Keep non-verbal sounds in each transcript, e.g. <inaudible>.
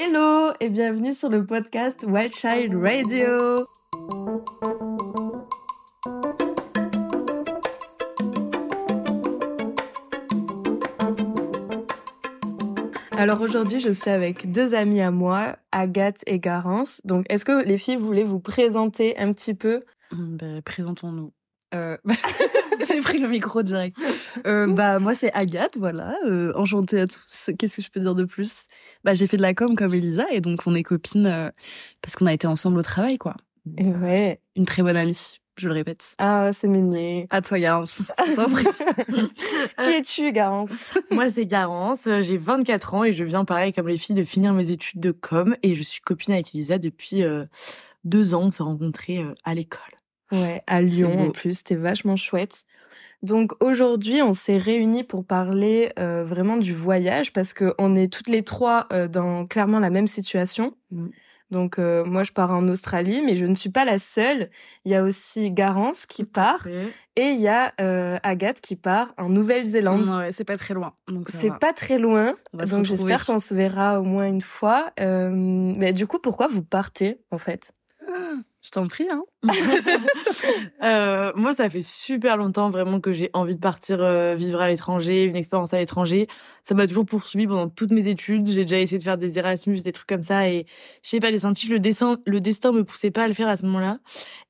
Hello et bienvenue sur le podcast Wild Child Radio. Alors aujourd'hui, je suis avec deux amies à moi, Agathe et Garance. Donc, est-ce que les filles voulaient vous présenter un petit peu? Ben, Présentons-nous. Euh... <laughs> J'ai pris le micro direct. Euh, bah moi c'est Agathe, voilà. Euh, enchantée à tous. Qu'est-ce que je peux dire de plus? Bah j'ai fait de la com comme Elisa et donc on est copines parce qu'on a été ensemble au travail quoi. Et ouais. Une très bonne amie, je le répète. Ah c'est mignon. À toi Garance. <laughs> Qui es-tu Garance? Moi c'est Garance, j'ai 24 ans et je viens pareil comme les filles de finir mes études de com et je suis copine avec Elisa depuis deux ans. On s'est rencontrés à l'école. Ouais, à Lyon en plus, c'était vachement chouette. Donc aujourd'hui, on s'est réunis pour parler euh, vraiment du voyage parce que on est toutes les trois euh, dans clairement la même situation. Mm. Donc euh, moi je pars en Australie, mais je ne suis pas la seule. Il y a aussi Garance qui part et il y a Agathe qui part en Nouvelle-Zélande. Ouais, c'est pas très loin. C'est pas très loin. Donc j'espère qu'on se verra au moins une fois. mais du coup, pourquoi vous partez en fait? Je t'en prie, hein. <laughs> euh, moi, ça fait super longtemps vraiment que j'ai envie de partir euh, vivre à l'étranger, une expérience à l'étranger. Ça m'a toujours poursuivi pendant toutes mes études. J'ai déjà essayé de faire des Erasmus, des trucs comme ça, et je sais pas, j'ai senti que le destin, le destin me poussait pas à le faire à ce moment-là.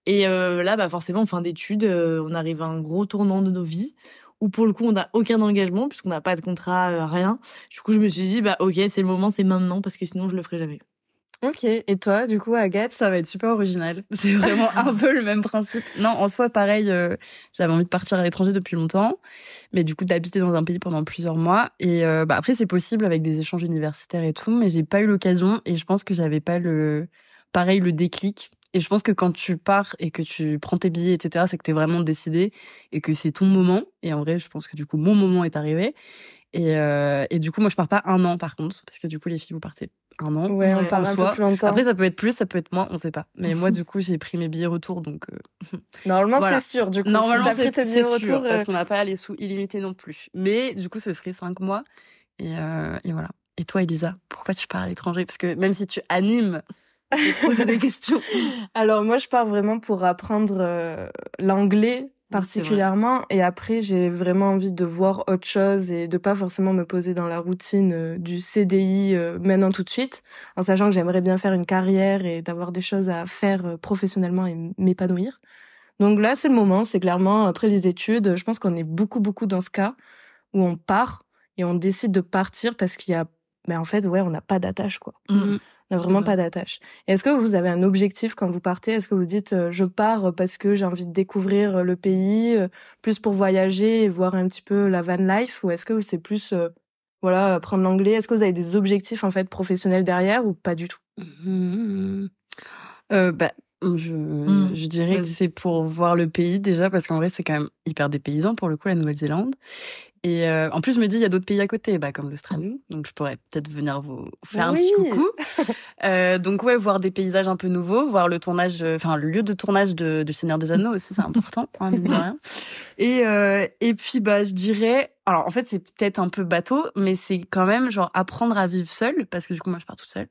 Et euh, là, bah forcément, en fin d'études, on arrive à un gros tournant de nos vies où pour le coup on n'a aucun engagement puisqu'on n'a pas de contrat, rien. Du coup, je me suis dit bah ok, c'est le moment, c'est maintenant parce que sinon je le ferai jamais. Ok. Et toi, du coup, Agathe Ça va être super original. <laughs> C'est vraiment un peu le même principe. Non, en soi, pareil, euh, j'avais envie de partir à l'étranger depuis longtemps, mais du coup d'habiter dans un pays pendant plusieurs mois. Et euh, bah, après, c'est possible avec des échanges universitaires et tout, mais j'ai pas eu l'occasion et je pense que j'avais pas le, pareil, le déclic. Et je pense que quand tu pars et que tu prends tes billets, etc., c'est que t'es vraiment décidé et que c'est ton moment. Et en vrai, je pense que du coup, mon moment est arrivé. Et, euh, et du coup, moi, je pars pas un an, par contre, parce que du coup, les filles, vous partez un an. Ouais, on part un peu plus longtemps. Après, ça peut être plus, ça peut être moins, on sait pas. Mais moi, <laughs> du coup, j'ai pris mes billets retour, donc. Euh... <laughs> Normalement, c'est sûr. Du coup, normalement, si c'est sûr, retour, parce qu'on n'a pas les sous illimités non plus. Mais du coup, ce serait cinq mois. Et, euh, et voilà. Et toi, Elisa, pourquoi tu pars à l'étranger? Parce que même si tu animes je te poser des questions. <laughs> Alors moi, je pars vraiment pour apprendre euh, l'anglais particulièrement et après j'ai vraiment envie de voir autre chose et de pas forcément me poser dans la routine euh, du CDI euh, maintenant tout de suite en sachant que j'aimerais bien faire une carrière et d'avoir des choses à faire professionnellement et m'épanouir. Donc là c'est le moment, c'est clairement après les études, je pense qu'on est beaucoup beaucoup dans ce cas où on part et on décide de partir parce qu'il y a mais ben, en fait ouais, on n'a pas d'attache quoi. Mmh. On n'a vraiment pas d'attache. Est-ce que vous avez un objectif quand vous partez? Est-ce que vous dites euh, je pars parce que j'ai envie de découvrir euh, le pays, euh, plus pour voyager et voir un petit peu la van life, ou est-ce que c'est plus voilà apprendre l'anglais? Est-ce que vous avez des objectifs en fait professionnels derrière ou pas du tout? Mmh. bah, je, mmh. je dirais que c'est pour voir le pays déjà parce qu'en vrai c'est quand même hyper dépaysant pour le coup la Nouvelle-Zélande et euh, en plus, je me dis, il y a d'autres pays à côté, bah, comme l'Australie. Donc, je pourrais peut-être venir vous faire un petit coucou. <laughs> euh, donc, ouais, voir des paysages un peu nouveaux, voir le tournage, euh, enfin, le lieu de tournage de, de Seigneur des Anneaux aussi, c'est important. Hein, rien. <laughs> Et, euh, et puis, bah, je dirais, alors en fait c'est peut-être un peu bateau, mais c'est quand même genre apprendre à vivre seul parce que du coup moi je pars toute seule.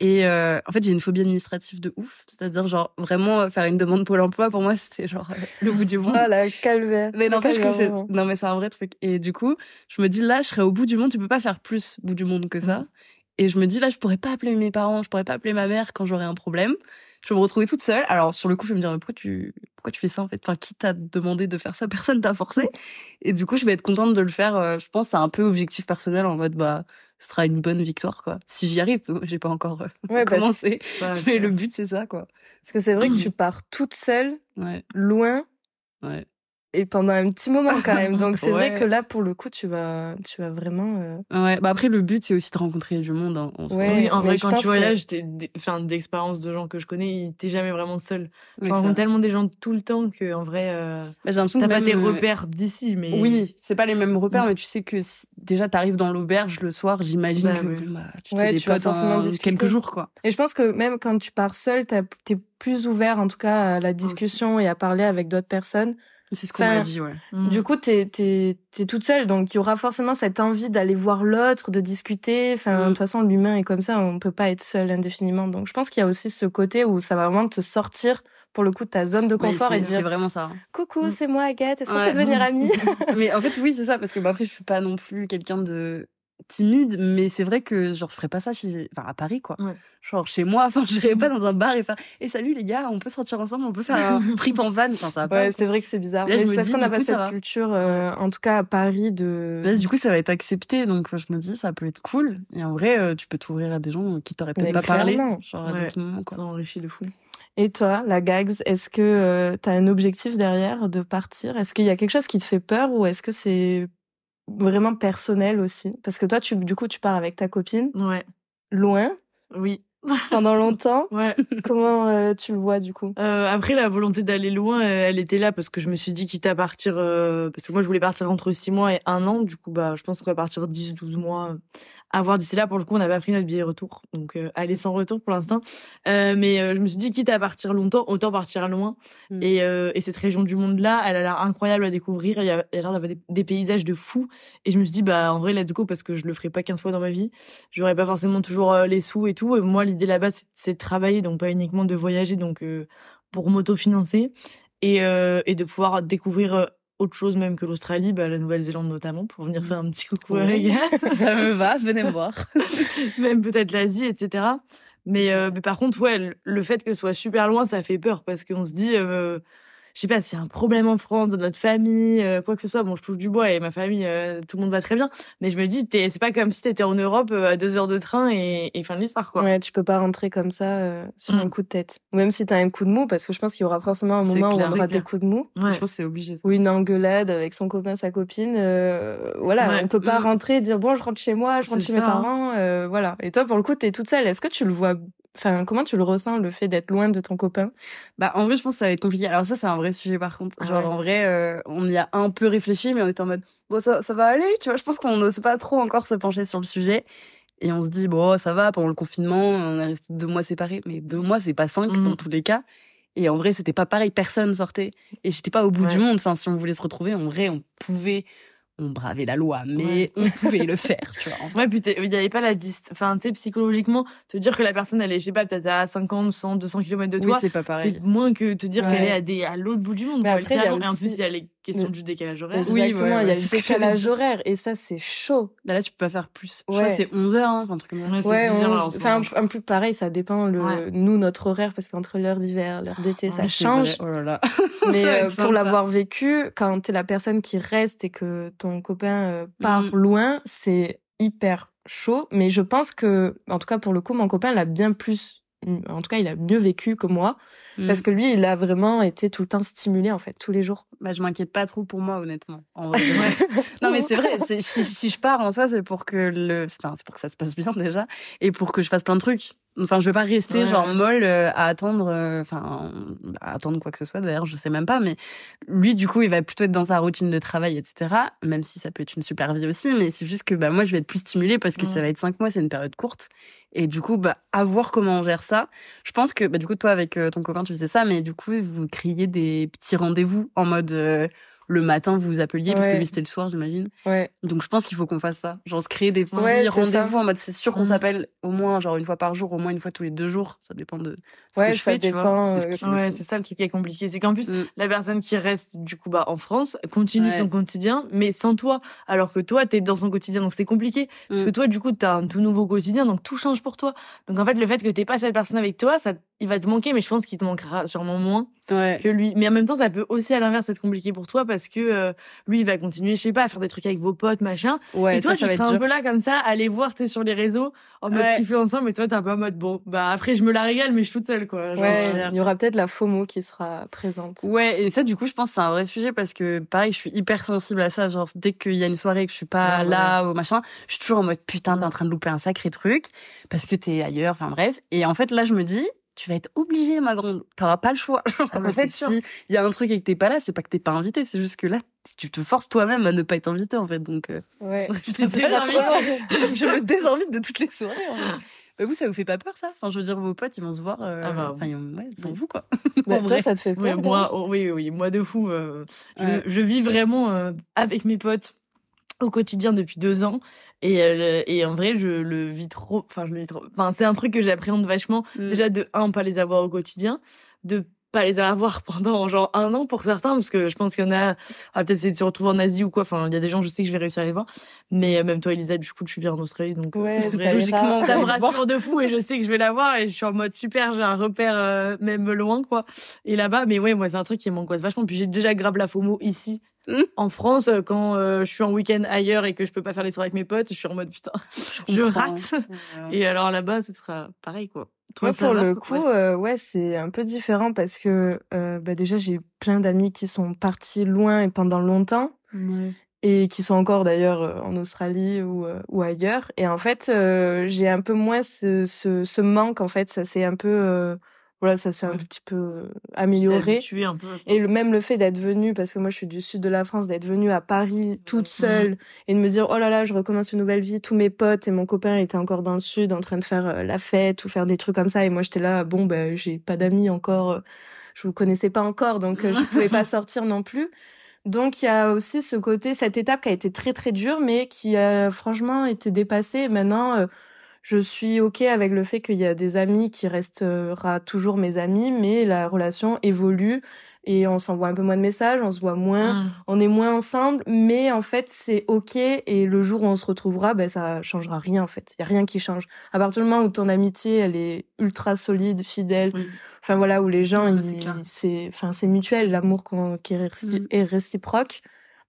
Et euh, en fait j'ai une phobie administrative de ouf, c'est-à-dire genre vraiment faire une demande pour l'emploi pour moi <laughs> c'était genre euh, le bout du monde. Oh la calvaire. Mais n'empêche que c'est non mais c'est un vrai truc. Et du coup je me dis là je serais au bout du monde, tu peux pas faire plus bout du monde que ça. Mm. Et je me dis là je pourrais pas appeler mes parents, je pourrais pas appeler ma mère quand j'aurais un problème je vais me retrouver toute seule. Alors sur le coup, je vais me dire mais pourquoi tu pourquoi tu fais ça en fait? Enfin, qui t'a demandé de faire ça <laughs> Personne t'a forcé. Et du coup, je vais être contente de le faire. Euh, je pense c'est un peu objectif personnel en mode bah ce sera une bonne victoire quoi. Si j'y arrive, j'ai pas encore euh, commencé. mais le but c'est ça quoi. Parce que c'est vrai que <clears throat> tu pars toute seule, ouais. loin. Ouais et pendant un petit moment quand même. Donc c'est vrai que là pour le coup tu vas tu vas vraiment euh... Ouais, bah après le but c'est aussi de rencontrer du monde hein, en ouais, oui, en vrai quand tu voyages, que... enfin d'expérience de gens que je connais, t'es jamais vraiment seul. Tu rencontres tellement des gens tout le temps que en vrai euh... bah, j'ai l'impression t'as pas tes repères d'ici mais Oui, c'est pas les mêmes repères mais tu sais que si... déjà t'arrives dans l'auberge le soir, j'imagine bah, que bah, tu ouais, des tu vas forcément quelques jours quoi. Et je pense que même quand tu pars seul, t'es plus ouvert en tout cas à la discussion et à parler avec d'autres personnes C'est ce qu'on m'a dit, ouais. Mm. Du coup, t'es t'es t'es toute seule, donc il y aura forcément cette envie d'aller voir l'autre, de discuter. Enfin, de mm. toute façon, l'humain est comme ça, on peut pas être seul indéfiniment. Donc, je pense qu'il y a aussi ce côté où ça va vraiment te sortir pour le coup de ta zone de confort et dire c'est vraiment ça coucou mm. c'est moi Agathe est-ce qu'on peut devenir <laughs> amis mais en fait oui c'est ça parce que bah, après je suis pas non plus quelqu'un de timide, mais c'est vrai que genre je ferais pas ça chez, enfin, à Paris quoi. Genre chez moi, enfin je pas dans un bar et faire et salut les gars, on peut sortir ensemble, on peut faire un <laughs> trip en van, enfin ça va Ouais, c'est vrai que c'est bizarre. mais c'est parce qu'on n'a pas cette culture euh, en tout cas à Paris de Là, du coup ça va être accepté donc je me dis ça peut être cool. Et en vrai euh, tu peux t'ouvrir à des gens qui t'auraient peut-être pas parlé genre à d'autres moments quoi. Ça enrichit de fou. Et toi, la Gags, est-ce que euh, tu as un objectif derrière de partir? Est-ce qu'il y a quelque chose qui te fait peur ou est-ce que c'est vraiment personnel aussi Parce que toi, tu, du coup, tu pars avec ta copine. Ouais. Loin. Oui. <laughs> Pendant longtemps. Ouais. Comment euh, tu le vois du coup? Euh, Après, la volonté d'aller loin, elle était là parce que je me suis dit quitte à partir, euh, parce que moi je voulais partir entre 6 mois et 1 an. Du coup, bah, je pense qu'on va partir 10-12 mois à voir d'ici là. Pour le coup, on n'a pas pris notre billet retour, donc euh, aller sans retour pour l'instant. Euh, mais euh, je me suis dit, quitte à partir longtemps, autant partir loin. Mm. Et, euh, et cette région du monde là, elle a l'air incroyable à découvrir. Il y a, l'air d'avoir des, paysages de fou. Et je me suis dit, bah en vrai, let's go parce que je le ferai pas 15 fois dans ma vie. J'aurais pas forcément toujours les sous et tout. Et moi, l'idée là-bas, c'est de travailler, donc pas uniquement de voyager, donc pour m'autofinancer et, et de pouvoir découvrir autre chose même que l'Australie, bah, la Nouvelle-Zélande notamment, pour venir faire un petit coucou à <laughs> Ça me va, venez me voir. <laughs> même peut-être l'Asie, etc. Mais, euh, mais par contre, ouais, le fait que ce soit super loin, ça fait peur parce qu'on se dit, euh, je sais pas s'il y a un problème en France dans notre famille, euh, quoi que ce soit. Bon, je touche du bois et ma famille, euh, tout le monde va très bien. Mais je me dis, c'est pas comme si t'étais en Europe euh, à deux heures de train et, et fin de l'histoire, quoi. Ouais, tu peux pas rentrer comme ça sur un mm. coup de tête. Ou même si t'as un coup de mou, parce que je pense qu'il y aura forcément un moment où on aura des coups de mou. Ouais. Je pense c'est obligé. Ou une engueulade avec son copain, sa copine. voilà, on peut pas mm. rentrer et dire bon, je rentre chez moi, je rentre chez mes hein. parents. voilà. Et toi, pour le coup, t'es toute seule. Est-ce que tu le vois Enfin, comment tu le ressens, le fait d'être loin de ton copain? Bah, en vrai, je pense que ça va être compliqué. Alors ça, c'est un vrai sujet, par contre. Genre, en vrai, euh, on y a un peu réfléchi, mais on était en mode, bon, ça, ça va aller, tu vois. Je pense qu'on n'ose pas trop encore se pencher sur le sujet. Et on se dit, bon, ça va, pendant le confinement, on est resté deux mois séparés. Mais deux mois, c'est pas cinq dans mm. tous les cas. Et en vrai, c'était pas pareil, personne sortait. Et j'étais pas au bout du monde. Enfin, si on voulait se retrouver, en vrai, on pouvait on bravait la loi, mais on pouvait le faire, tu vois. Ouais, puis il n'y avait pas la distance. Enfin, tu sais, psychologiquement, te dire que la personne, elle est, je sais pas, peut-être à 50, 100, 200 km de toi. Oui, c'est pas pareil. C'est moins que te dire qu'elle est à, des, à l'autre bout du monde. Mais après, il y a aussi... Et en plus, il y a les question du décalage horaire. Oui, exactement, il y a le décalage horaire et ça c'est chaud. Là, là tu peux pas faire plus. Je crois c'est 11 heures hein, un truc comme ça. Ouais, enfin un, peu pareil, ça dépend le nous notre horaire parce qu'entre l'heure d'hiver, l'heure d'été, ça change. Oh là là. <laughs> Mais euh, pour l'avoir vécu, quand t'es la personne qui reste et que ton copain euh, part mm. loin, c'est hyper chaud, mais je pense que en tout cas pour le coup, mon copain l'a bien plus en tout cas, il a mieux vécu que moi. Mm. Parce que lui, il a vraiment été tout le temps stimulé, en fait, tous les jours. Bah, je m'inquiète pas trop pour moi, honnêtement. En vrai, <laughs> non, mais c'est vrai. Si, si, je pars en soi, c'est pour que le, c'est pour que ça se passe bien déjà. Et pour que je fasse plein de trucs. Enfin, je veux pas rester genre molle euh, à attendre, euh, enfin, à attendre quoi que ce soit. D'ailleurs, je sais même pas. Mais lui, du coup, il va plutôt être dans sa routine de travail, etc. Même si ça peut être une super vie aussi, mais c'est juste que bah moi, je vais être plus stimulée parce que ça va être cinq mois, c'est une période courte. Et du coup, bah, à voir comment on gère ça. Je pense que, bah, du coup, toi, avec euh, ton copain, tu faisais ça, mais du coup, vous criez des petits rendez-vous en mode, le matin vous vous appeliez parce que lui c'était le soir j'imagine. Ouais. Donc je pense qu'il faut qu'on fasse ça, genre se créer des petits rendez-vous en mode c'est sûr qu'on mm. s'appelle au moins genre une fois par jour, au moins une fois tous les deux jours, ça dépend de ce que je fais, tu vois. Euh, ouais, c'est ça le truc qui est compliqué, c'est qu'en plus mm. la personne qui reste du coup bah en France continue son quotidien mais sans toi alors que toi t'es dans son quotidien donc c'est compliqué parce mm. que toi du coup t'as un tout nouveau quotidien donc tout change pour toi. Donc en fait le fait que t'aies pas cette personne avec toi, ça il va te manquer mais je pense qu'il te manquera sûrement moins que lui. Mais en même temps ça peut aussi à l'inverse être compliqué pour toi parce que euh, lui il va continuer je sais pas à faire des trucs avec vos potes machin. Ouais, et toi tu seras un peu là comme ça aller voir tu sur les réseaux en mode ouais. kiffer ensemble et toi t'es un peu en mode bon bah après je me la régale mais je suis toute seule quoi. Ouais. il y aura peut-être la FOMO qui sera présente. Ouais et ça du coup je pense c'est un vrai sujet parce que pareil je suis hyper sensible à ça. Genre dès qu'il y a une soirée que je suis pas là ou machin je suis toujours en mode putain t'es en train de louper un sacré truc parce que t'es ailleurs enfin bref. Et en fait là je me dis tu vas être obligée, ma grande. T'auras pas le choix. <laughs> Ah en fait, si il y a un truc et que t'es pas là, c'est pas que t'es pas invité, c'est juste que là, tu te forces toi-même à ne pas être invité, en fait. Donc, euh, ouais. <laughs> je, <laughs> je me désinvite de toutes les soirées. Bah vous, ça vous fait pas peur, ça? Enfin, je veux dire, vos potes, ils vont se voir. Euh... Ah bah, enfin, ouais, ils sont vous, quoi. Bah, toi, ça te fait peur moi, oh, Oui, oui, moi de fou. Euh, je, vis vraiment euh, avec mes potes au quotidien depuis deux ans. Et, et en vrai, je le vis trop. Enfin, je le vis trop. Enfin, c'est un truc que j'appréhende vachement. Mm. Déjà, de un, pas les avoir au quotidien. De pas les avoir <laughs> pendant genre un an pour certains parce que je pense qu'il y en a ah, peut-être c'est de se retrouver en Asie ou quoi enfin il y a des gens je sais que je vais réussir à les voir mais euh, même toi Elisa du coup tu bien en Australie donc ouais, <laughs> euh, logiquement ça me <laughs> rassure de fou et je sais que je vais la voir et je suis en mode super j'ai un repère euh, même loin quoi et là-bas mais ouais moi c'est un truc qui m'angoisse vachement puis j'ai déjà grave la FOMO ici hmm. En France, quand je suis en week-end ailleurs et que je peux pas faire les soirées avec mes potes, je suis en mode putain, <laughs> je, rate. Et alors là-bas, ce sera pareil quoi. Toi, pour le coup, euh, ouais, c'est un peu différent parce que euh, bah déjà j'ai plein d'amis qui sont partis loin et pendant longtemps et qui sont encore d'ailleurs euh, en Australie ou, ou ailleurs. Et en fait, j'ai un peu moins ce, ce, ce, manque. En fait, ça c'est un peu voilà, ça s'est un petit peu euh, amélioré. Un peu. Et le, même le fait d'être venue, parce que moi je suis du sud de la France, d'être venue à Paris toute seule et de me dire oh là là, je recommence une nouvelle vie. Tous mes potes et mon copain étaient encore dans le sud en train de faire euh, la fête ou faire des trucs comme ça. Et moi j'étais là, bon ben j'ai pas d'amis encore, euh, je vous connaissais pas encore, donc je pouvais pas <laughs> sortir non plus. Donc il y a aussi ce côté, cette étape qui a été très très dure, mais qui a franchement été dépassée. Maintenant je suis ok avec le fait qu'il y a des amis qui restera toujours mes amis, mais la relation évolue et on s'envoie un peu moins de messages, on se voit moins, mm. on est moins ensemble, mais en fait c'est ok et le jour où on se retrouvera, ben ça changera rien en fait, il y a rien qui change. À partir du moment où ton amitié elle est ultra solide, fidèle, enfin voilà où les gens c'est enfin c'est mutuel, l'amour qui est, mm. est réciproque,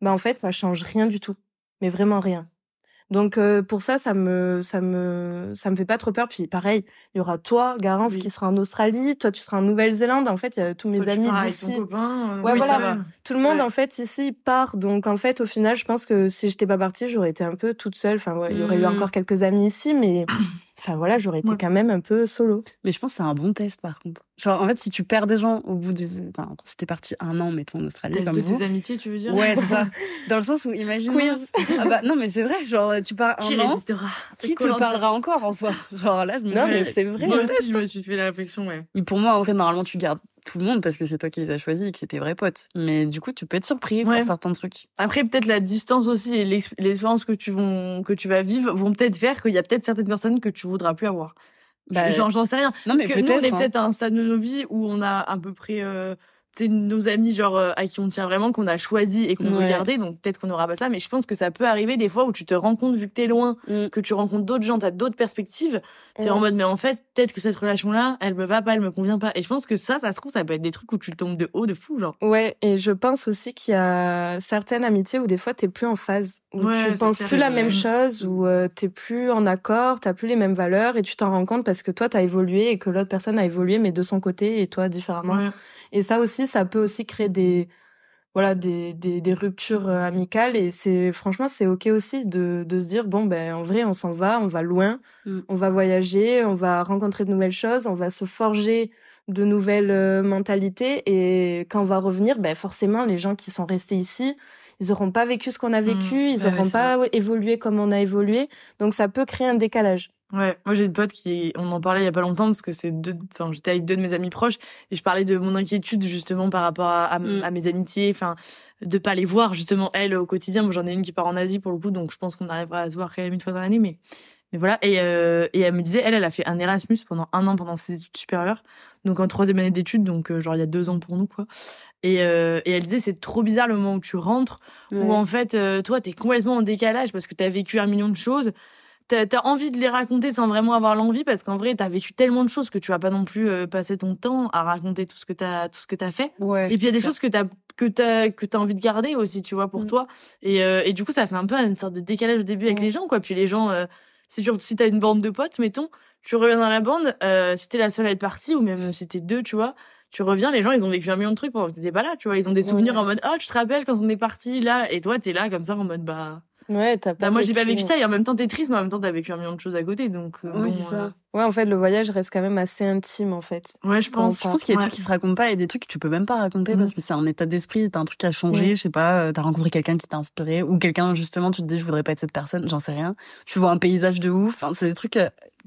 ben en fait ça change rien du tout, mais vraiment rien. Donc euh, pour ça, ça me ça me ça me fait pas trop peur. Puis pareil, il y aura toi, Garance, qui sera en Australie, toi tu seras en Nouvelle-Zélande. En fait, il y a tous mes amis d'ici. Euh, ouais, voilà. Tout le monde en fait ici part. Donc en fait, au final, je pense que si j'étais pas partie, j'aurais été un peu toute seule. Enfin, il y aurait eu mmh. encore quelques amis ici, mais Enfin voilà, j'aurais été quand même un peu solo. Mais je pense que c'est un bon test par contre. Genre en fait, si tu perds des gens au bout du, enfin, si t'es parti un an, mettons en Australie comme vous. Des amitiés, tu veux dire? Ouais, c'est ça. <laughs> Dans le sens où imagine. Quiz. <laughs> ah bah non, mais c'est vrai. Genre tu pars un an. Qui te parlera encore en soi? <laughs> Genre là, je me Non, mais c'est vrai. Moi aussi, je me suis fait la réflexion, ouais. Mais pour moi, en vrai, normalement, tu gardes tout le monde parce que c'est toi qui les as choisis et que c'est tes vrais potes. Mais du coup, tu peux être surpris par certains trucs. Après, peut-être la distance aussi et l'expérience que tu vont, que tu vas vivre vont peut-être faire qu'il y a peut-être certaines personnes que tu voudras plus avoir. Bah, j'en sais rien. Non, mais Parce que nous, on est hein. peut-être à un stade de nos vies où on a à peu près euh, c'est nos amis genre euh, à qui on tient vraiment qu'on a choisi et qu'on veut garder donc peut-être qu'on aura pas ça mais je pense que ça peut arriver des fois où tu te rends compte vu que t'es loin mm. que tu rencontres d'autres gens t'as d'autres perspectives t'es en mode mais en fait peut-être que cette relation là elle me va pas elle me convient pas. Et je pense que ça ça se trouve ça peut être des trucs où tu tombes de haut de fou genre. Ouais et je pense aussi qu'il y a certaines amitiés où des fois t'es plus en phase où tu penses plus la même chose où euh, t'es plus en accord t'as plus les mêmes valeurs et tu t'en rends compte parce que toi t'as évolué et que l'autre personne a évolué mais de son côté et toi différemment. Et ça aussi, ça peut aussi créer des voilà des, des, des ruptures euh, amicales et c'est franchement c'est ok aussi de, de se dire bon ben en vrai on s'en va on va loin mm. on va voyager on va rencontrer de nouvelles choses on va se forger de nouvelles euh, mentalités et quand on va revenir ben forcément les gens qui sont restés ici ils auront pas vécu ce qu'on a vécu mm. ils auront pas évolué comme on a évolué donc ça peut créer un décalage Ouais, moi j'ai une pote qui, on en parlait il y a pas longtemps parce que c'est deux, enfin j'étais avec deux de mes amis proches et je parlais de mon inquiétude justement par rapport à, mm. à, mes amitiés, enfin de pas les voir justement elle au quotidien. Moi j'en ai une qui part en Asie pour le coup, donc je pense qu'on arrivera à se voir quand même une fois dans l'année, mais mais voilà. Et euh, et elle me disait, elle, elle a fait un Erasmus pendant un an pendant ses études supérieures, donc en troisième année d'études, donc euh, genre il y a deux ans pour nous quoi. Et, euh, et elle disait c'est trop bizarre le moment où tu rentres, où en fait toi t'es complètement en décalage parce que t'as vécu un million de choses t'as as envie de les raconter sans vraiment avoir l'envie parce qu'en vrai t'as vécu tellement de choses que tu vas pas non plus passer ton temps à raconter tout ce que t'as tout ce que t'as fait ouais, et puis il y a des choses que t'as que t'as que t'as envie de garder aussi tu vois pour mm. toi et et du coup ça fait un peu une sorte de décalage au début avec les gens quoi puis les gens c'est sûr si t'as une bande de potes mettons tu reviens dans la bande euh, si t'es la seule à être partie ou même si t'es deux tu vois tu reviens, les gens, ils ont vécu un million de trucs pendant que t'étais pas là, tu vois. Ils ont des souvenirs en mode, oh, tu te rappelles quand on est parti là, et toi, t'es là comme ça en mode, bah, Ouais, t'as pas. Bah, moi, j'ai pas vécu ça et en même temps, t'es triste, mais en même temps, t'as vécu un million de choses à côté, donc. Euh, oui, c'est ça. Euh. Ouais, en fait, le voyage reste quand même assez intime, en fait. Ouais, je pense. Je pense qu'il y a des trucs qui se racontent pas et des trucs que tu peux même pas raconter mm. parce que c'est un état d'esprit, t'as un truc qui a changé, je sais pas, euh, t'as rencontré quelqu'un qui t'a inspiré ou quelqu'un, justement, tu te dis, je voudrais pas être cette personne, j'en sais rien. Tu vois un paysage de ouf, enfin, c'est des trucs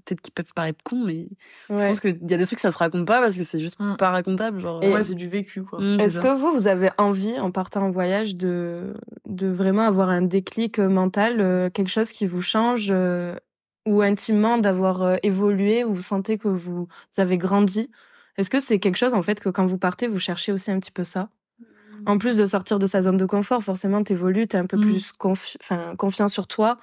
peut-être qu'ils peuvent paraître cons, mais je pense qu'il y a des trucs ça se raconte pas parce que c'est juste mm. pas racontable. Genre, et ouais, c'est du vécu, quoi. Mm, Est-ce que vous, vous avez envie, en partant en voyage, de, de vraiment avoir un déclic euh, mental, euh, quelque chose qui vous change, euh, ou intimement d'avoir évolué, ou vous sentez que vous, avez grandi? Est-ce que c'est quelque chose, en fait, que quand vous partez, vous cherchez aussi un petit peu ça? En plus de sortir de sa zone de confort, forcément, t'évolues, t'es un peu plus confi confiant sur toi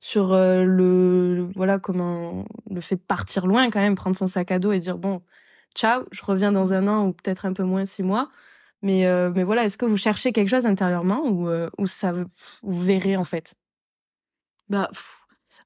sur euh, le voilà comment le fait de partir loin quand même prendre son sac à dos et dire bon ciao je reviens dans un an ou peut-être un peu moins six mois. Mais euh, mais voilà est-ce que vous cherchez quelque chose intérieurement ou euh, ou ça vous verrez en fait? Bah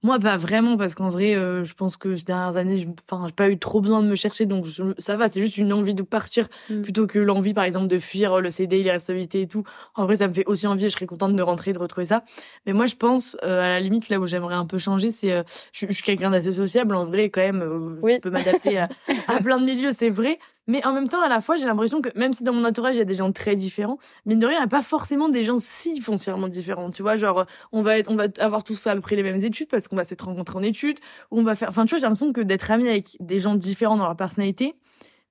moi, pas vraiment, parce qu'en vrai, euh, je pense que ces dernières années, enfin, j'ai pas eu trop besoin de me chercher, donc ça va. C'est juste une envie de partir mm. plutôt que l'envie, par exemple, de fuir euh, le CD, l'irrestabilité et tout. En vrai, ça me fait aussi envie et je serais contente de rentrer, de retrouver ça. Mais moi, je pense, euh, à la limite, là où j'aimerais un peu changer, c'est, je, je, suis quelqu'un d'assez sociable, en vrai, quand même. oui. Je peux m'adapter à, <laughs> à plein de milieux, c'est vrai. Mais en même temps, à la fois, j'ai l'impression que même si dans mon entourage, il y a des gens très différents, mais de rien, il n'y a pas forcément des gens si foncièrement différents. Tu vois, genre, on va être, on va avoir tous fait à peu près les mêmes études parce qu'on va s'être rencontrés en études, ou on va faire, enfin, tu vois, j'ai l'impression que d'être ami avec des gens différents dans leur personnalité,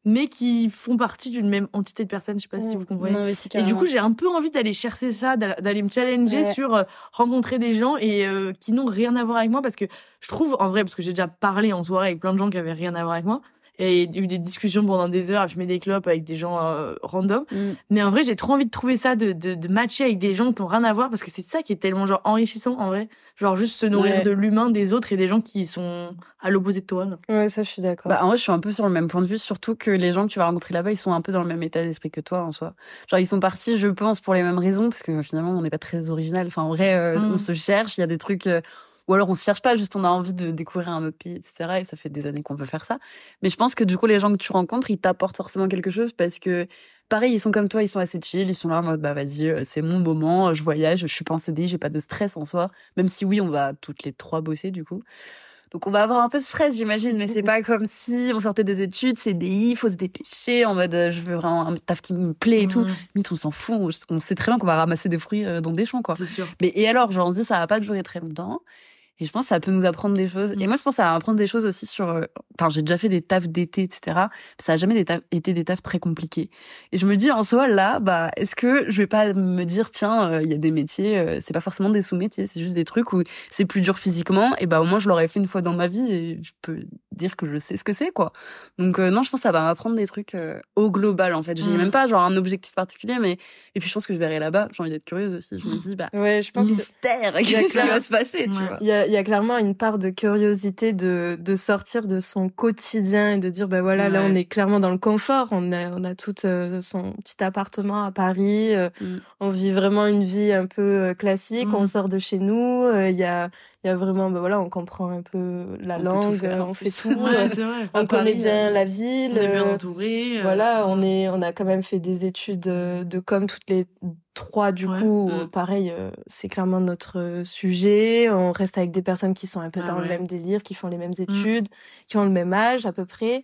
mais qui font partie d'une même entité de personnes. Je sais pas si vous comprenez. et du coup, j'ai un peu envie d'aller chercher ça, d'aller me challenger sur euh, rencontrer des gens et euh, qui n'ont rien à voir avec moi parce que je trouve en vrai parce que j'ai déjà parlé en soirée avec plein de gens qui avaient rien à voir avec moi et eu des discussions pendant des heures, je mets des clopes avec des gens euh, random. Mm. Mais en vrai, j'ai trop envie de trouver ça, de, de, de, matcher avec des gens qui ont rien à voir, parce que c'est ça qui est tellement genre enrichissant en vrai. Genre juste se nourrir de l'humain des autres et des gens qui sont à l'opposé de toi. Ouais, ça je suis d'accord. Bah en vrai, je suis un peu sur le même point de vue, surtout que les gens que tu vas rencontrer là-bas, ils sont un peu dans le même état d'esprit que toi en soi. Genre ils sont partis, je pense, pour les mêmes raisons, parce que finalement on n'est pas très original. Enfin en vrai, euh, mm. on se cherche, il y a des trucs. Euh, ou alors on se cherche pas, juste on a envie de découvrir un autre pays, etc. Et ça fait des années qu'on veut faire ça. Mais je pense que du coup, les gens que tu rencontres, ils t'apportent forcément quelque chose parce que, pareil, ils sont comme toi, ils sont assez chill, ils sont là en mode, bah vas-y, euh, c'est mon moment, je voyage, je suis pas en CD, j'ai pas de stress en soi. Même si oui, on va toutes les trois bosser du coup. Donc on va avoir un peu de stress, j'imagine, mais c'est <laughs> pas comme si on sortait des études, CDI, faut se dépêcher en mode euh, je veux vraiment un taf qui me plaît et tout. Mais on s'en fout, on sait très bien qu'on va ramasser des fruits euh, dans des champs quoi. Sûr. Mais et alors, genre on se dit ça va pas durer très longtemps. Et je pense que ça peut nous apprendre des choses. Et mm. moi, je pense que ça va apprendre des choses aussi sur. Euh, enfin, j'ai déjà fait des tafs d'été, etc. Ça a jamais été des tafs très compliqués. Et je me dis en soi là, bah, est-ce que je vais pas me dire tiens, euh, il y a des métiers, euh, c'est pas forcément des sous-métiers, c'est juste des trucs où c'est plus dur physiquement. Et bah au moins je l'aurais fait une fois dans ma vie et je peux dire que je sais ce que c'est quoi. Donc non, je pense que ça va m'apprendre des trucs au global en fait. Je dis mm. même pas genre un objectif particulier, mais et puis je pense que je verrai là-bas. J'ai envie d'être curieuse aussi. Je me dis bah ouais, je pense mystère, <laughs> qu'est-ce qui va se passer, tu vois y a clairement une part de curiosité de, de sortir de son quotidien et de dire ben voilà là on est clairement dans le confort. On a on a tout euh, son petit appartement à Paris euh, mm. on vit vraiment une vie un peu euh, classique. On mm. sort de chez nous il y a il y a vraiment ben voilà on comprend un peu la langue on fait tout <laughs> on connaît bien la ville on est bien entouré voilà on est on a quand même fait des études de com toutes les trois du coup mm. pareil euh, c'est clairement notre euh, sujet. On reste avec des personnes qui sont un peu ah dans le même délire qui font les mêmes mm. études qui ont le même âge à peu près.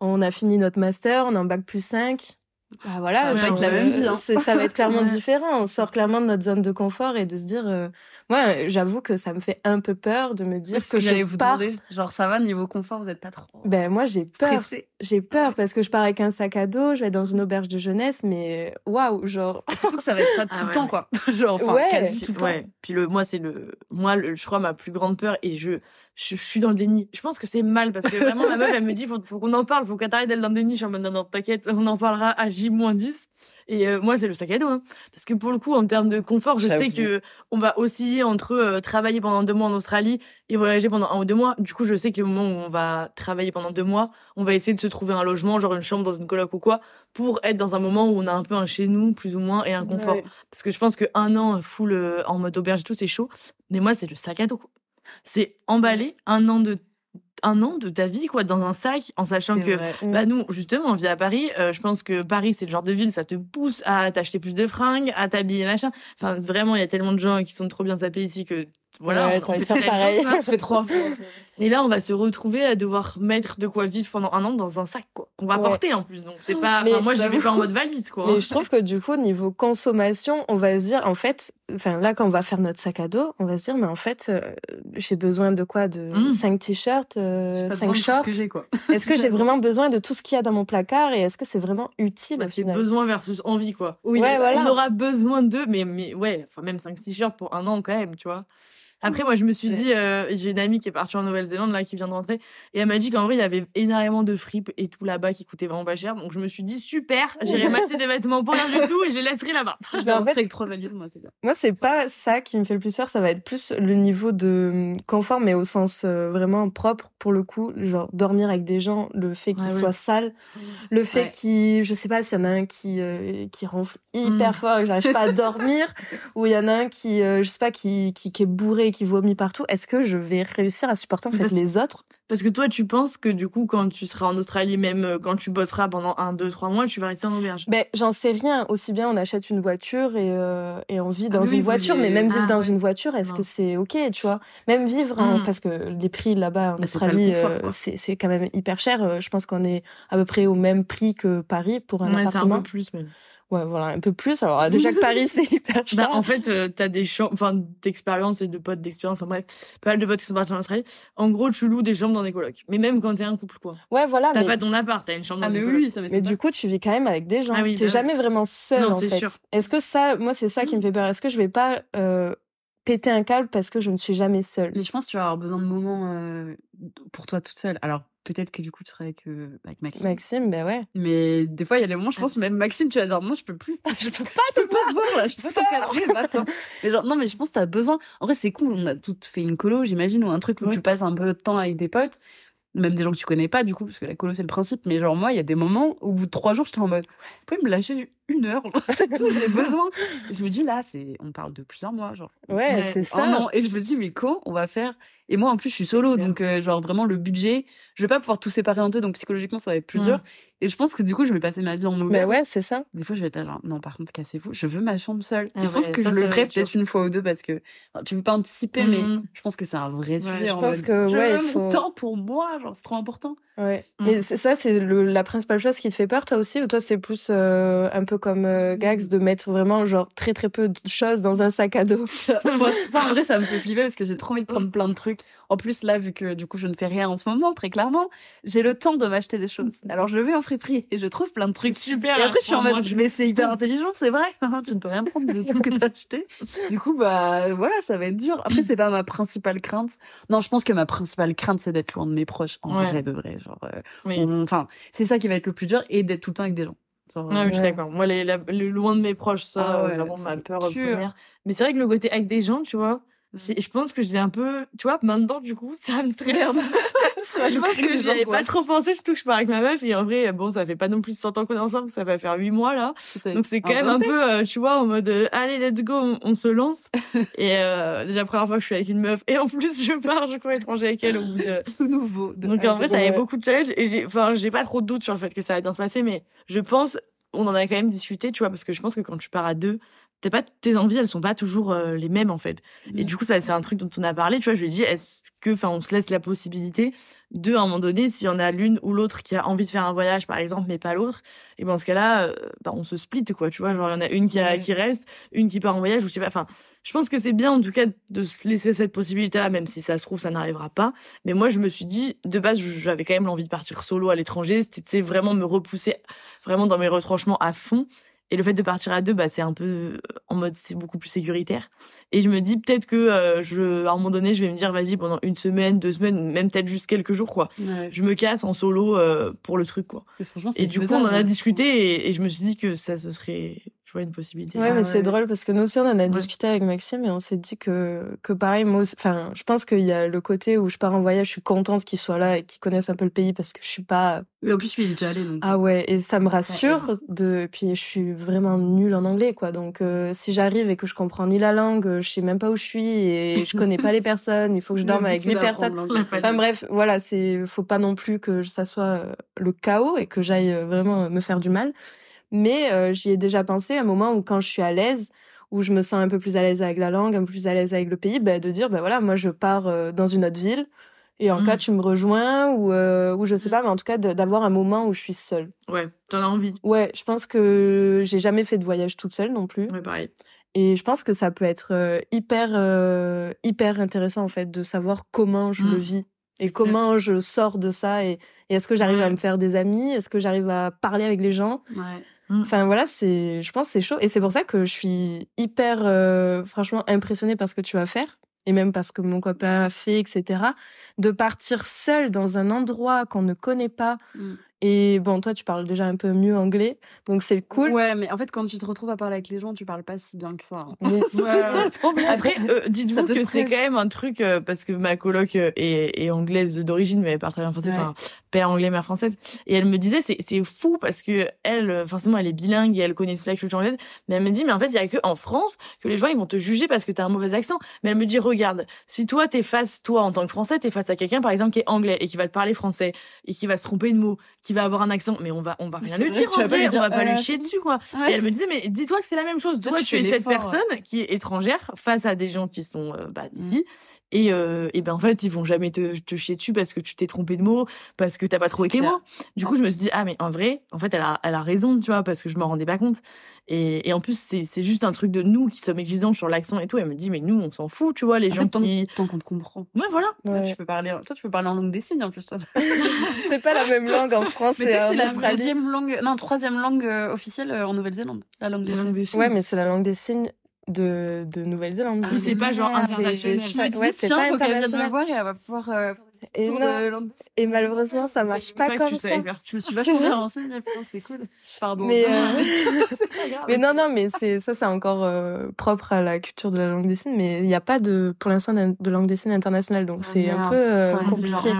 On a fini notre master on est en bac plus 5 bah voilà, ça va être la même vie. Hein. Ça va être clairement <laughs> différent. On sort clairement de notre zone de confort et de se dire, euh, moi, j'avoue que ça me fait un peu peur de me dire que, que je vous pars. Genre ça va niveau confort, vous êtes pas trop. Ben moi j'ai peur j'ai peur parce que je pars avec un sac à dos, je vais dans une auberge de jeunesse, mais waouh, genre. Surtout que ça va être ça <laughs> tout ah le temps, quoi. <laughs> genre, enfin, ouais. quasi tout le temps. Puis le, moi, c'est le, moi, le, je crois, ma plus grande peur et je, je, suis dans le déni. Je pense que c'est mal parce que vraiment, ma meuf, elle me dit, faut, faut qu'on en parle, faut qu'elle t'arrête d'être dans le déni. Je suis en mode, non, non, t'inquiète, on en parlera à J-10. Et euh, moi, c'est le sac à dos, hein. parce que pour le coup, en termes de confort, je sais que on va osciller entre euh, travailler pendant deux mois en Australie et voyager pendant un ou deux mois. Du coup, je sais que le moment où on va travailler pendant deux mois, on va essayer de se trouver un logement, genre une chambre dans une coloc ou quoi, pour être dans un moment où on a un peu un chez nous, plus ou moins, et un confort. Parce que je pense que un an full euh, en mode auberge et tout, c'est chaud. Mais moi, c'est le sac à dos. C'est emballer un an de un an de ta vie quoi dans un sac en sachant que bah nous justement on vit à Paris euh, je pense que Paris c'est le genre de ville ça te pousse à t'acheter plus de fringues à t'habiller machin. Enfin vraiment il y a tellement de gens qui sont trop bien sapés ici que voilà, ouais, on, <laughs> fait pareil. Ça fait trois fois. Et là, on va se retrouver à devoir mettre de quoi vivre pendant un an dans un sac, quoi. Qu'on va porter, en plus. Donc, c'est pas, enfin, moi, je vais pas en mode valise, quoi. Mais je trouve que, du coup, niveau consommation, on va se dire, en fait, enfin, là, quand on va faire notre sac à dos, on va se dire, mais en fait, euh, j'ai besoin de quoi? De mmh. cinq t-shirts, euh, cinq shorts? <laughs> Est-ce que j'ai vraiment <laughs> besoin de tout ce qu'il y a dans mon placard et est-ce que c'est vraiment utile? Bah, c'est besoin versus envie, quoi. Oui, ouais, voilà. On aura besoin d'eux, mais, mais ouais, enfin, même cinq t-shirts pour un an, quand même, tu vois. Après, moi, je me suis dit, euh, j'ai une amie qui est partie en Nouvelle-Zélande, là, qui vient de rentrer, et elle m'a dit qu'en vrai, il y avait énormément de fripes et tout là-bas qui coûtaient vraiment pas cher. Donc, je me suis dit, super, j'irai m'acheter des vêtements pour rien du tout et je les laisserai là-bas. Je vais en <laughs> fait avec trois valises, moi, Moi, c'est pas ça qui me fait le plus peur, ça va être plus le niveau de hum, confort, mais au sens euh, vraiment propre, pour le coup, genre dormir avec des gens, le fait qu'ils soient sales, le fait qu'ils, je sais pas s'il y en a un qui, euh, qui ronfle hyper mm. fort et j'arrive pas à dormir, <laughs> ou il y en a un qui, je sais pas, qui, qui, qui est bourré, qui vomit partout est-ce que je vais réussir à supporter en fait les autres? Parce que toi, tu penses que du coup, quand tu seras en Australie, même euh, quand tu bosseras pendant un, deux, trois mois, tu vas rester en auberge? Ben, j'en sais rien. Aussi bien, on achète une voiture et, euh, et on vit ah dans une voiture, mais même vivre ah dans une voiture, est-ce que c'est ok, tu vois? Même vivre, hmm. parce que les prix là-bas en Australie, euh, c'est quand même hyper cher. Je pense qu'on est à peu près au même prix que Paris pour un appartement. Un peu plus même. Ouais, voilà, un peu plus. Alors déjà que Paris c'est hyper <laughs> bah, cher. Bah, en fait, euh, t'as des chambres, enfin d'expérience et de potes d'expérience, enfin bref, pas mal de potes qui sont partis en Australie. En gros, tu loues des chambres dans des colocs. Mais même quand t'es un couple, quoi. Ouais, voilà. T'as pas ton appart, t'as une chambre ah, dans mais des oui, ça Mais du coup, tu vis quand même avec des gens. Ah, oui, T'es bah jamais vraiment seul, en fait. Est-ce que ça, moi, c'est ça qui me fait peur? Est-ce que je vais pas euh, péter un câble parce que je ne suis jamais seule? Mais je pense que tu vas avoir besoin de moments euh, pour toi toute seule. Alors peut-être que du coup tu serais avec, euh, avec Maxime. Maxime, ben ouais. Mais des fois il y a des moments, je pense même Maxime, tu vas dire non, je peux plus, <laughs> je peux pas te, pas te voir. là, je peux pas t'encadrer. <laughs> mais genre non, mais je pense que t'as besoin. En vrai c'est cool, on a toutes fait une colo, j'imagine, ou un truc où tu passes un peu de temps avec des potes. Même des gens que tu connais pas du coup parce que la colo c'est le principe. Mais genre moi il y a des moments au bout de trois jours j'étais en mode vous pouvez me lâcher une heure c'est tout j'ai <laughs> besoin. Et je me dis là c'est on parle de plusieurs mois genre. Ouais, c'est ça. non et je me dis mais quand on va faire et moi, en plus, je suis solo, donc euh, genre vraiment le budget, je vais pas pouvoir tout séparer en deux, donc psychologiquement, ça va être plus dur. Et je pense que du coup, je vais passer ma vie en auberge. Mais ouais, c'est ça. Des fois, je vais être genre, non, par contre, cassez-vous, je veux ma chambre seule. et je pense que je le ferai peut-être une fois ou deux parce que tu peux pas anticiper, mais mmh. je pense que c'est un vrai sujet. Je pense que, ouais, il faut. temps pour moi, genre, c'est trop important. Ouais. Mmh. Mais ça, c'est la principale chose qui te fait peur, toi aussi, ou toi, c'est plus euh, un peu comme euh, Gax de mettre vraiment, genre, très très peu de choses dans un sac à dos? <laughs> Moi, en vrai, ça me fait flipper parce que j'ai trop envie de prendre plein de trucs. En plus, là, vu que du coup, je ne fais rien en ce moment, très clairement, j'ai le temps de m'acheter des choses. <laughs> Alors, je vais en friperie et je trouve plein de trucs. Super. Et après, je suis en mode, mais c'est hyper intelligent, c'est vrai. <laughs> tu ne peux rien prendre de tout ce que tu as acheté. Du coup, bah, voilà, ça va être dur. Après, c'est pas ma principale crainte. Non, je pense que ma principale crainte, c'est d'être loin de mes proches, en vrai de vrai. Genre, euh, enfin, c'est ça qui va être le plus dur et d'être tout le temps avec des gens. Genre, ouais, je suis d'accord. Moi, les, le loin de mes proches, ça, ah ouais, vraiment ma peur. Mais c'est vrai que le côté avec des gens, tu vois, je pense que je l'ai un peu, tu vois, maintenant, du coup, ça me stresse. <laughs> je pense que j'y avais pas trop pensé, surtout que je pars avec ma meuf, et en vrai, bon, ça fait pas non plus 100 ans qu'on est ensemble, ça va faire 8 mois, là. Donc c'est quand même un peu, euh, tu vois, en mode, euh, allez, let's go, on, se lance. <laughs> et euh, déjà, première fois que je suis avec une meuf, et en plus, je pars, je crois, étranger avec elle au bout de... Tout nouveau. Donc en vrai, ça avait beaucoup de challenges, et j'ai, enfin, j'ai pas trop de doutes sur le fait que ça va bien se passer, mais je pense, on en a quand même discuté, tu vois, parce que je pense que quand tu pars à deux, t'es pas tes envies elles sont pas toujours euh, les mêmes en fait. Et mm. du coup ça c'est un truc dont on a parlé tu vois je lui ai dit est-ce que enfin on se laisse la possibilité de à un moment donné s'il y en a l'une ou l'autre qui a envie de faire un voyage par exemple mais pas l'autre et ben dans ce cas-là euh, bah, on se split quoi tu vois genre il y en a une qui a, qui reste une qui part en voyage ou je sais pas enfin je pense que c'est bien en tout cas de se laisser cette possibilité là même si ça se trouve ça n'arrivera pas. Mais moi je me suis dit de base j'avais quand même l'envie de partir solo à l'étranger c'était vraiment me repousser vraiment dans mes retranchements à fond et le fait de partir à deux, bah, c'est un peu euh, en mode, c'est beaucoup plus sécuritaire. Et je me dis peut-être que euh, je, à un moment donné, je vais me dire, vas-y, pendant une semaine, deux semaines, même peut-être juste quelques jours, quoi. Je me casse en solo euh, pour le truc, quoi. Et, du coup, on en a discuté et, et, je me suis dit que ça, ce serait une possibilité. Ouais, mais ah c'est drôle parce que nous aussi, on en a discuté avec Maxime et on s'est dit que, que pareil, moi, enfin, je pense qu'il y a le côté où je pars en voyage, je suis contente qu'il soit là et qu'il connaisse un peu le pays parce que je suis pas. Oui, en plus, lui, il est déjà allé, donc. Ah ouais, et ça me rassure de, puis je suis vraiment nulle en anglais, quoi. Donc, euh, si j'arrive et que je comprends ni la langue, je sais même pas où je suis et je <laughs> connais pas les personnes, il faut que je dorme avec des personnes. Enfin bref, voilà, c'est, faut pas non plus que ça soit euh, le chaos et que j'aille euh, vraiment me faire du mal. Mais euh, j'y ai déjà pensé à un moment où quand je suis à l'aise, où je me sens un peu plus à l'aise avec la langue, un peu plus à l'aise avec le pays, ben, de dire, ben voilà, moi je pars euh, dans une autre ville et en cas mm. tu me rejoins ou euh, ou je sais mm. pas, mais en tout cas d'avoir un moment où je suis seule. Ouais, t'en as envie. Ouais, je pense que j'ai jamais fait de voyage toute seule non plus. Ouais, pareil. Et je pense que ça peut être euh, hyper hyper intéressant en fait de savoir comment je le mm. vis et comment je sors de ça et, et est-ce que j'arrive à me faire des amis, est-ce que j'arrive à parler avec les gens? Ouais. Mm. Enfin voilà, c'est, je pense c'est chaud et c'est pour ça que je suis hyper, euh, franchement impressionnée par ce que tu vas faire et même parce que mon copain a fait, etc. De partir seul dans un endroit qu'on ne connaît pas mm. Et bon, toi, tu parles déjà un peu mieux anglais, donc c'est cool. Ouais, mais en fait, quand tu te retrouves à parler avec les gens, tu parles pas si bien que ça. Hein. Après, euh, dites-vous que c'est quand même un truc euh, parce que ma coloc euh, est, est anglaise d'origine, mais elle parle très bien français, enfin père anglais, mère française, et elle me disait c'est c'est fou parce que elle, forcément, elle est bilingue et elle connaît toute la culture anglaise, mais elle me dit mais en fait, il y a que en France que les gens ils vont te juger parce que t'as un mauvais accent. Mais elle me dit regarde, si toi t'es face, toi en tant que français, t'es face à quelqu'un par exemple qui est anglais et qui va te parler français et qui va se tromper de mots, qui va avoir un accent, mais on va, on va rien lui dire, en vrai, on va pas lui chier dessus, quoi. Et elle me disait, mais dis-toi que c'est la même chose. Toi, tu, es cette personne qui est étrangère face à des gens qui sont, euh, bah, d'ici. Et, euh, et ben en fait ils vont jamais te, te chier dessus parce que tu t'es trompé de mots parce que t'as pas trouvé tes mots. Du coup je me suis dit ah mais en vrai en fait elle a elle a raison tu vois parce que je m'en rendais pas compte. Et, et en plus c'est c'est juste un truc de nous qui sommes exigeants sur l'accent et tout. Elle me dit mais nous on s'en fout tu vois les gens qui tant qu'on te comprend. Ouais voilà. Tu peux parler toi tu peux parler en langue des signes en plus toi. <laughs> C'est pas la même langue en France et en Australie la deuxième langue non troisième langue euh, officielle euh, en Nouvelle-Zélande la langue des signes. Ouais mais c'est la langue des signes de, de Nouvelle-Zélande. Ah, c'est pas genre international. Ouais, c'est pas faut qu'elle vienne me voir et elle va pouvoir. Euh, et, non. et malheureusement, ça marche pas, comme ça. Je me suis vachement bien renseignée, c'est cool. Pardon. Mais, euh... <laughs> <laughs> mais non, non, mais c'est ça, c'est encore euh, propre à la culture de la langue des signes. Mais il n'y a pas de, pour l'instant, de langue des signes internationale, donc ah, c'est un peu euh, compliqué.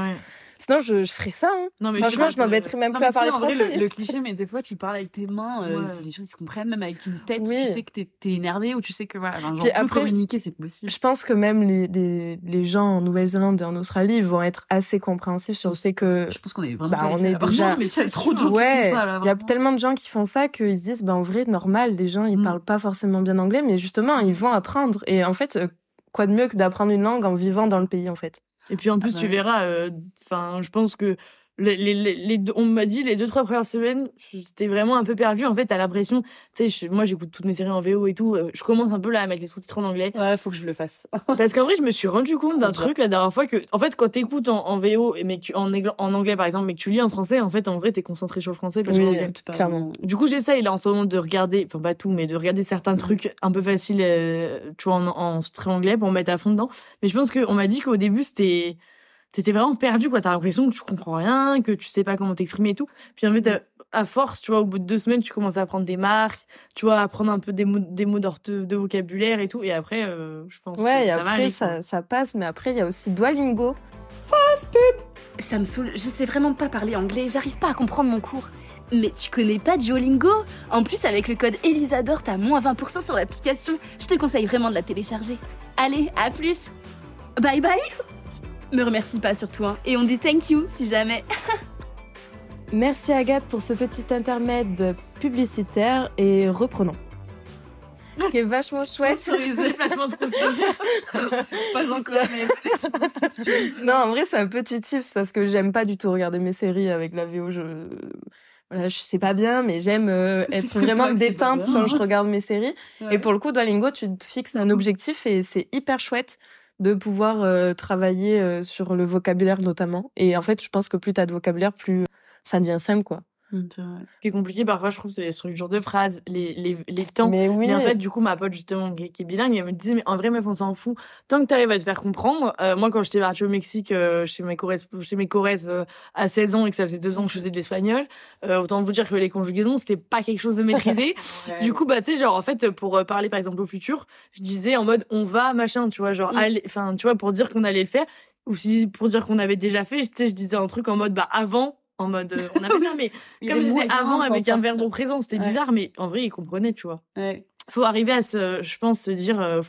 Sinon, je, je ferais ça. Hein. Non, mais Franchement, je m'embêterais même plus à parler français. le, cliché, mais des fois, tu parles avec tes mains, euh, les gens ils se comprennent, même avec une tête, tu sais que t'es es énervé ou tu sais que voilà, genre, Puis après, communiquer, c'est possible. Je pense que même les, les, les gens en Nouvelle-Zélande et en Australie vont être assez compréhensifs sur le fait que. Je pense qu'on est vraiment. Bah, on est déjà. <laughs> Mais c'est trop dur. Ouais. Il y a tellement de gens qui font ça qu'ils se disent, bah, en vrai, normal, les gens, ils mm. parlent pas forcément bien anglais, mais justement, ils vont apprendre. Et en fait, euh, quoi de mieux que d'apprendre une langue en vivant dans le pays, en fait? Et puis en plus, ah tu bah verras, euh, enfin, je pense que les, les, les, on m'a dit les deux trois premières semaines c'était vraiment un peu perdu en fait t'as l'impression tu sais moi j'écoute toutes mes séries en VO et tout euh, je commence un peu là à mettre les sous-titres en anglais. Ouais faut que je le fasse. <laughs> Parce qu'en vrai je me suis rendu compte d'un truc la dernière fois que en fait quand t'écoutes en, en VO mais que, en, en anglais par exemple mais que tu lis en français en fait en vrai t'es concentré sur le français parce oui, clairement. Du coup j'essaye là en ce moment de regarder enfin pas tout mais de regarder certains trucs un peu faciles euh, tu vois en, en sous anglais pour me mettre à fond dedans. Mais je pense que on m'a dit qu'au début c'était t'étais vraiment perdu quoi. T'as l'impression que tu comprends rien que tu sais pas comment t'exprimer et tout. Puis en fait à force tu vois au bout de deux semaines tu commences à apprendre des marques tu vois à apprendre un peu des mots des mots de vocabulaire et tout. Et après euh, je pense ouais et après ça, ça passe mais après il y a aussi Duolingo. Fast pub! Ça me saoule. Je sais vraiment pas parler anglais. J'arrive pas à comprendre mon cours. Mais tu connais pas Duolingo? En plus, avec le code Elisador, t'as moins 20% sur l'application. Je te conseille vraiment de la télécharger. Allez, à plus. Bye bye me remercie pas surtout, hein. et on dit thank you si jamais. <laughs> Merci Agathe pour ce petit intermède publicitaire et reprenons. Qui est vachement chouette. Sur les déplacements de Pas encore, mais. <laughs> non, en vrai, c'est un petit tips parce que j'aime pas du tout regarder mes séries avec la VO. Je, voilà, je sais pas bien, mais j'aime euh, être vraiment déteinte quand je regarde mes séries. Et pour le coup, Duolingo, tu te fixes un objectif et c'est hyper chouette de pouvoir euh, travailler euh, sur le vocabulaire notamment. Et en fait, je pense que plus t'as de vocabulaire, plus ça devient simple, quoi. Mmh, Ce qui est compliqué parfois, je trouve, c'est les structures de phrases, les, les, les temps. Mais oui. Mais en fait, du coup, ma pote, justement, qui, est bilingue, elle me disait, mais en vrai, meuf, on s'en fout. Tant que t'arrives à te faire comprendre, euh, moi, quand j'étais partie au Mexique, euh, chez mes Corrèze, chez mes Corrèze, euh, à 16 ans et que ça faisait deux ans que je faisais de l'espagnol, autant vous dire que les conjugaisons, c'était pas quelque chose de maîtrisé. <laughs> Du coup, bah, tu sais, genre, en fait, pour parler, par exemple, au futur, je disais en mode, on va, machin, tu vois, genre, mm. enfin, tu vois, pour dire qu'on allait le faire. Ou si, pour dire qu'on avait déjà fait, tu sais, je disais un truc en mode, bah, avant, en mode euh, on a <laughs> fait ça mais comme je disais avant avec un verbe au présent c'était bizarre mais en vrai ils comprenaient tu vois. Ouais. faut arriver à se je pense se dire euh,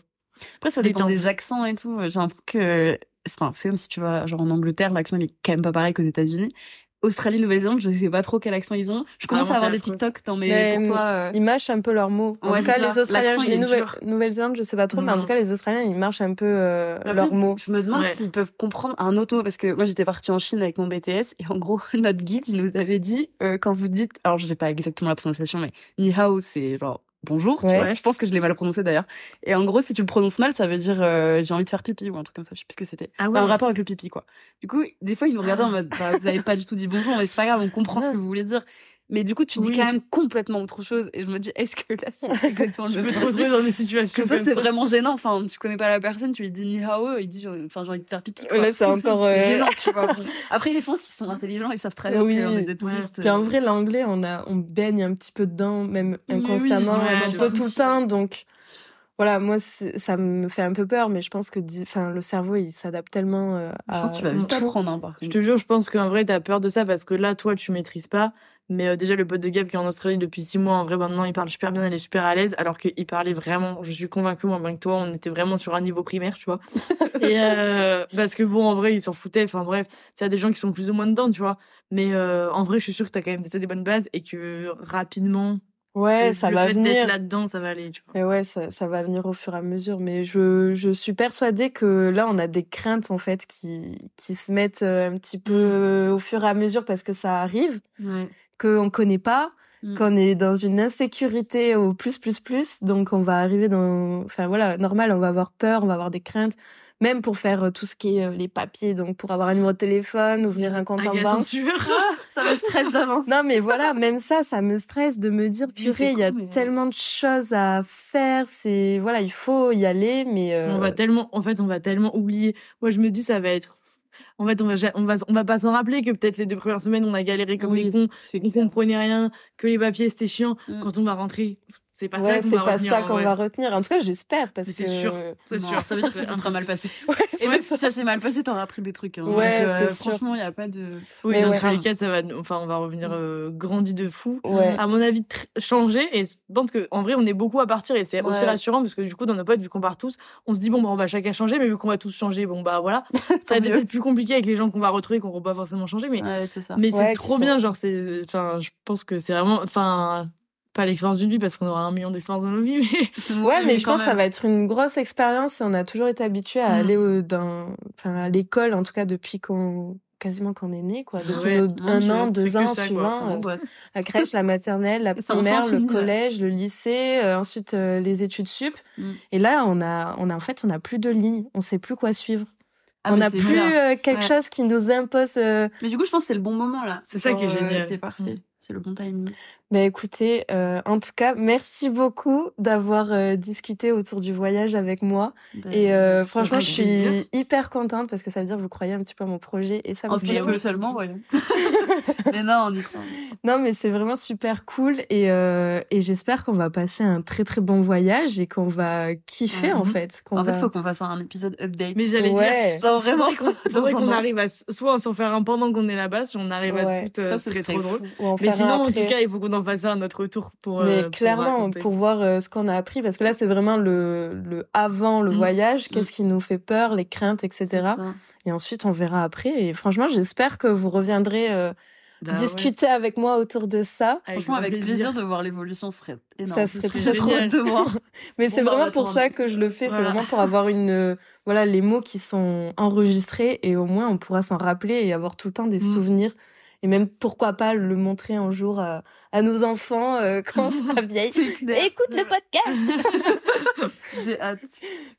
après ça dépend des accents et tout. J'ai l'impression que enfin c'est comme si tu vas genre en Angleterre l'accent il est quand même pas pareil qu'aux États-Unis Australie, Nouvelle-Zélande, je sais pas trop quel accent ils ont. Je commence à avoir des TikTok dans mes. Mais pour toi, euh, Ils mâchent un peu leurs mots. En tout cas, les Australiens, les Nouvelle-Zélande, je sais pas trop, mais en tout cas, les Australiens, ils mâchent un peu euh, leurs mots. Je me demande s'ils peuvent comprendre un autre mot parce que moi, j'étais partie en Chine avec mon BTS et en gros, <laughs> notre guide, il nous avait dit euh, quand vous dites, alors je sais pas exactement la prononciation, mais ni hao, c'est genre bonjour, tu vois. Je pense que je l'ai mal prononcé d'ailleurs. Et en gros, si tu le prononces mal, ça veut dire euh, j'ai envie de faire pipi ou un truc comme ça. Je sais plus ce que c'était. Ah ouais. Un rapport avec le pipi, quoi. Du coup, des fois, ils nous regardaient en mode, <gasps> bah, vous avez pas du tout dit bonjour, mais c'est pas grave, on comprend ce que vous voulez dire. Mais du coup, tu dis quand même complètement autre chose. Et je me dis, est-ce que là, c'est <laughs> exactement le même te retrouver dans des situations que ça, c'est vraiment gênant. Enfin, tu connais pas la personne, tu lui dis ni hao, il dit, enfin, j'ai envie de faire pipi. Là, c'est encore <laughs> euh... gênant, tu vois. Après, les France, ils sont intelligents, ils savent très bien oui. qu'on est des touristes. Puis en vrai, l'anglais, on a, on baigne un petit peu dedans, même inconsciemment, un petit peu tout le temps. Donc, voilà, moi, ça me fait un peu peur, mais je pense que, enfin, le cerveau, il s'adapte tellement euh, à. Je pense que tu vas vite apprendre, hein, par contre. Je te jure, je pense qu'en vrai, t'as peur de ça parce que là, toi, tu maîtrises pas. Mais euh, déjà, le pote de Gab qui est en Australie depuis six mois, en vrai, maintenant, il parle super bien, il est super à l'aise, alors qu'il parlait vraiment, je suis convaincue, moi, bien que toi, on était vraiment sur un niveau primaire, tu vois. <laughs> et euh, parce que bon, en vrai, il s'en foutait. Enfin bref, il y a des gens qui sont plus ou moins dedans, tu vois. Mais euh, en vrai, je suis sûre que t'as quand même des bonnes bases et que rapidement, Ouais, ça va venir. là-dedans, ça va aller, tu vois. Et ouais, ça, ça va venir au fur et à mesure. Mais je, je suis persuadée que là, on a des craintes, en fait, qui, qui se mettent euh, un petit peu mm. au fur et à mesure parce que ça arrive. Ouais. Qu'on connaît pas. Mm. Qu'on est dans une insécurité au plus, plus, plus. Donc, on va arriver dans, enfin, voilà, normal, on va avoir peur, on va avoir des craintes même pour faire euh, tout ce qui est euh, les papiers, donc pour avoir un numéro de téléphone, ouvrir un compte en banque. Ah, <laughs> ça me stresse d'avance. non, mais voilà, même ça, ça me stresse de me dire, purée, il y a tellement de choses à faire. C'est voilà, il faut y aller, mais euh... on va tellement, en fait, on va tellement oublier. Moi, je me dis, ça va être en fait, on va, on va, on va pas s'en rappeler que peut-être les deux premières semaines, on a galéré comme les cons, on comprenait rien, que les papiers c'était chiant. Mm. Quand on va rentrer, c'est pas ça qu'on va, pas ça qu'on va retenir. En tout cas, j'espère parce que c'est sûr, c'est sûr. Ça veut dire que <laughs> ça sera mal passé. et même si ça s'est mal passé, t'auras appris des trucs. Hein. Ouais, Donc, euh, franchement, il y a pas de. Oui, mais dans tous les cas, ça va. Enfin, on va revenir euh, grandi de fou. Ouais. À mon avis, changer. Et je pense que en vrai, on est beaucoup à partir et c'est aussi rassurant parce que du coup, dans nos potes, vu qu'on part tous, on se dit bon, bah, on va chacun changer, mais vu qu'on va tous changer, bon bah voilà. <laughs> ça va être plus compliqué avec les gens qu'on va retrouver, qu'on va pas forcément changer, mais mais c'est trop bien. Genre, c'est. Enfin, je pense que c'est vraiment. Enfin pas l'expérience d'une vie parce qu'on aura un million d'expériences dans nos vies mais ouais <laughs> mais, je pense que ça va être une grosse expérience on a toujours été habitué à mm. aller au, dans enfin à l'école en tout cas depuis qu'on quasiment qu'on est né quoi depuis un an deux ans suivant euh, la crèche la maternelle la <laughs> primaire le collège le lycée euh, ensuite euh, les études sup mm. et là on a on a en fait on a plus de lignes on sait plus quoi suivre ah, on n'a plus quelque chose qui nous impose. Mais du coup, je pense que c'est le bon moment là. C'est ça qui est génial. c'est parfait. Mm. C'est le bon timing. Bah écoutez, euh, en tout cas, merci beaucoup d'avoir euh, discuté autour du voyage avec moi. Ben, et euh, franchement, je suis hyper contente parce que ça veut dire que vous croyez un petit peu à mon projet et ça me un fait. Un peu seulement, voyons. <laughs> mais non, on y croit. Non, mais c'est vraiment super cool et euh, et j'espère qu'on va passer un très très bon voyage et qu'on va kiffer en fait. en fait, il faut qu'on fasse un épisode update. Mais j'allais dire, genre vraiment, faudrait qu'on arrive à soit s'en faire un pendant qu'on est là-bas, si on arrive à tout, ça serait trop drôle. Mais sinon, en tout cas, il faut qu'on en fasse un à notre retour pour. Mais euh, clairement, pour, voir euh, ce qu'on a appris, parce que là, c'est vraiment le, le avant le mm. voyage, qu'est-ce mm. qui nous fait peur, les craintes, etc. Et ensuite, on verra après. Et franchement, j'espère que vous reviendrez. Euh, bah discuter avec moi autour de ça. Franchement, avec plaisir. de voir l'évolution, serait énorme. Ça serait très trop de voir. <laughs> <laughs> Mais c'est bah, vraiment pour ça que je le fais. C'est vraiment pour avoir une, voilà, les mots qui sont enregistrés et au moins on pourra s'en rappeler et avoir tout le temps des mm. souvenirs et même pourquoi pas le montrer un jour à, nos enfants euh, <laughs> quand on sera vieille. Écoute le podcast. <laughs> J'ai hâte.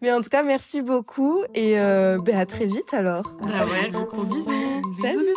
Mais en tout cas, merci beaucoup et euh, ben, à très vite alors. Ah ouais, gros bisous. Salut.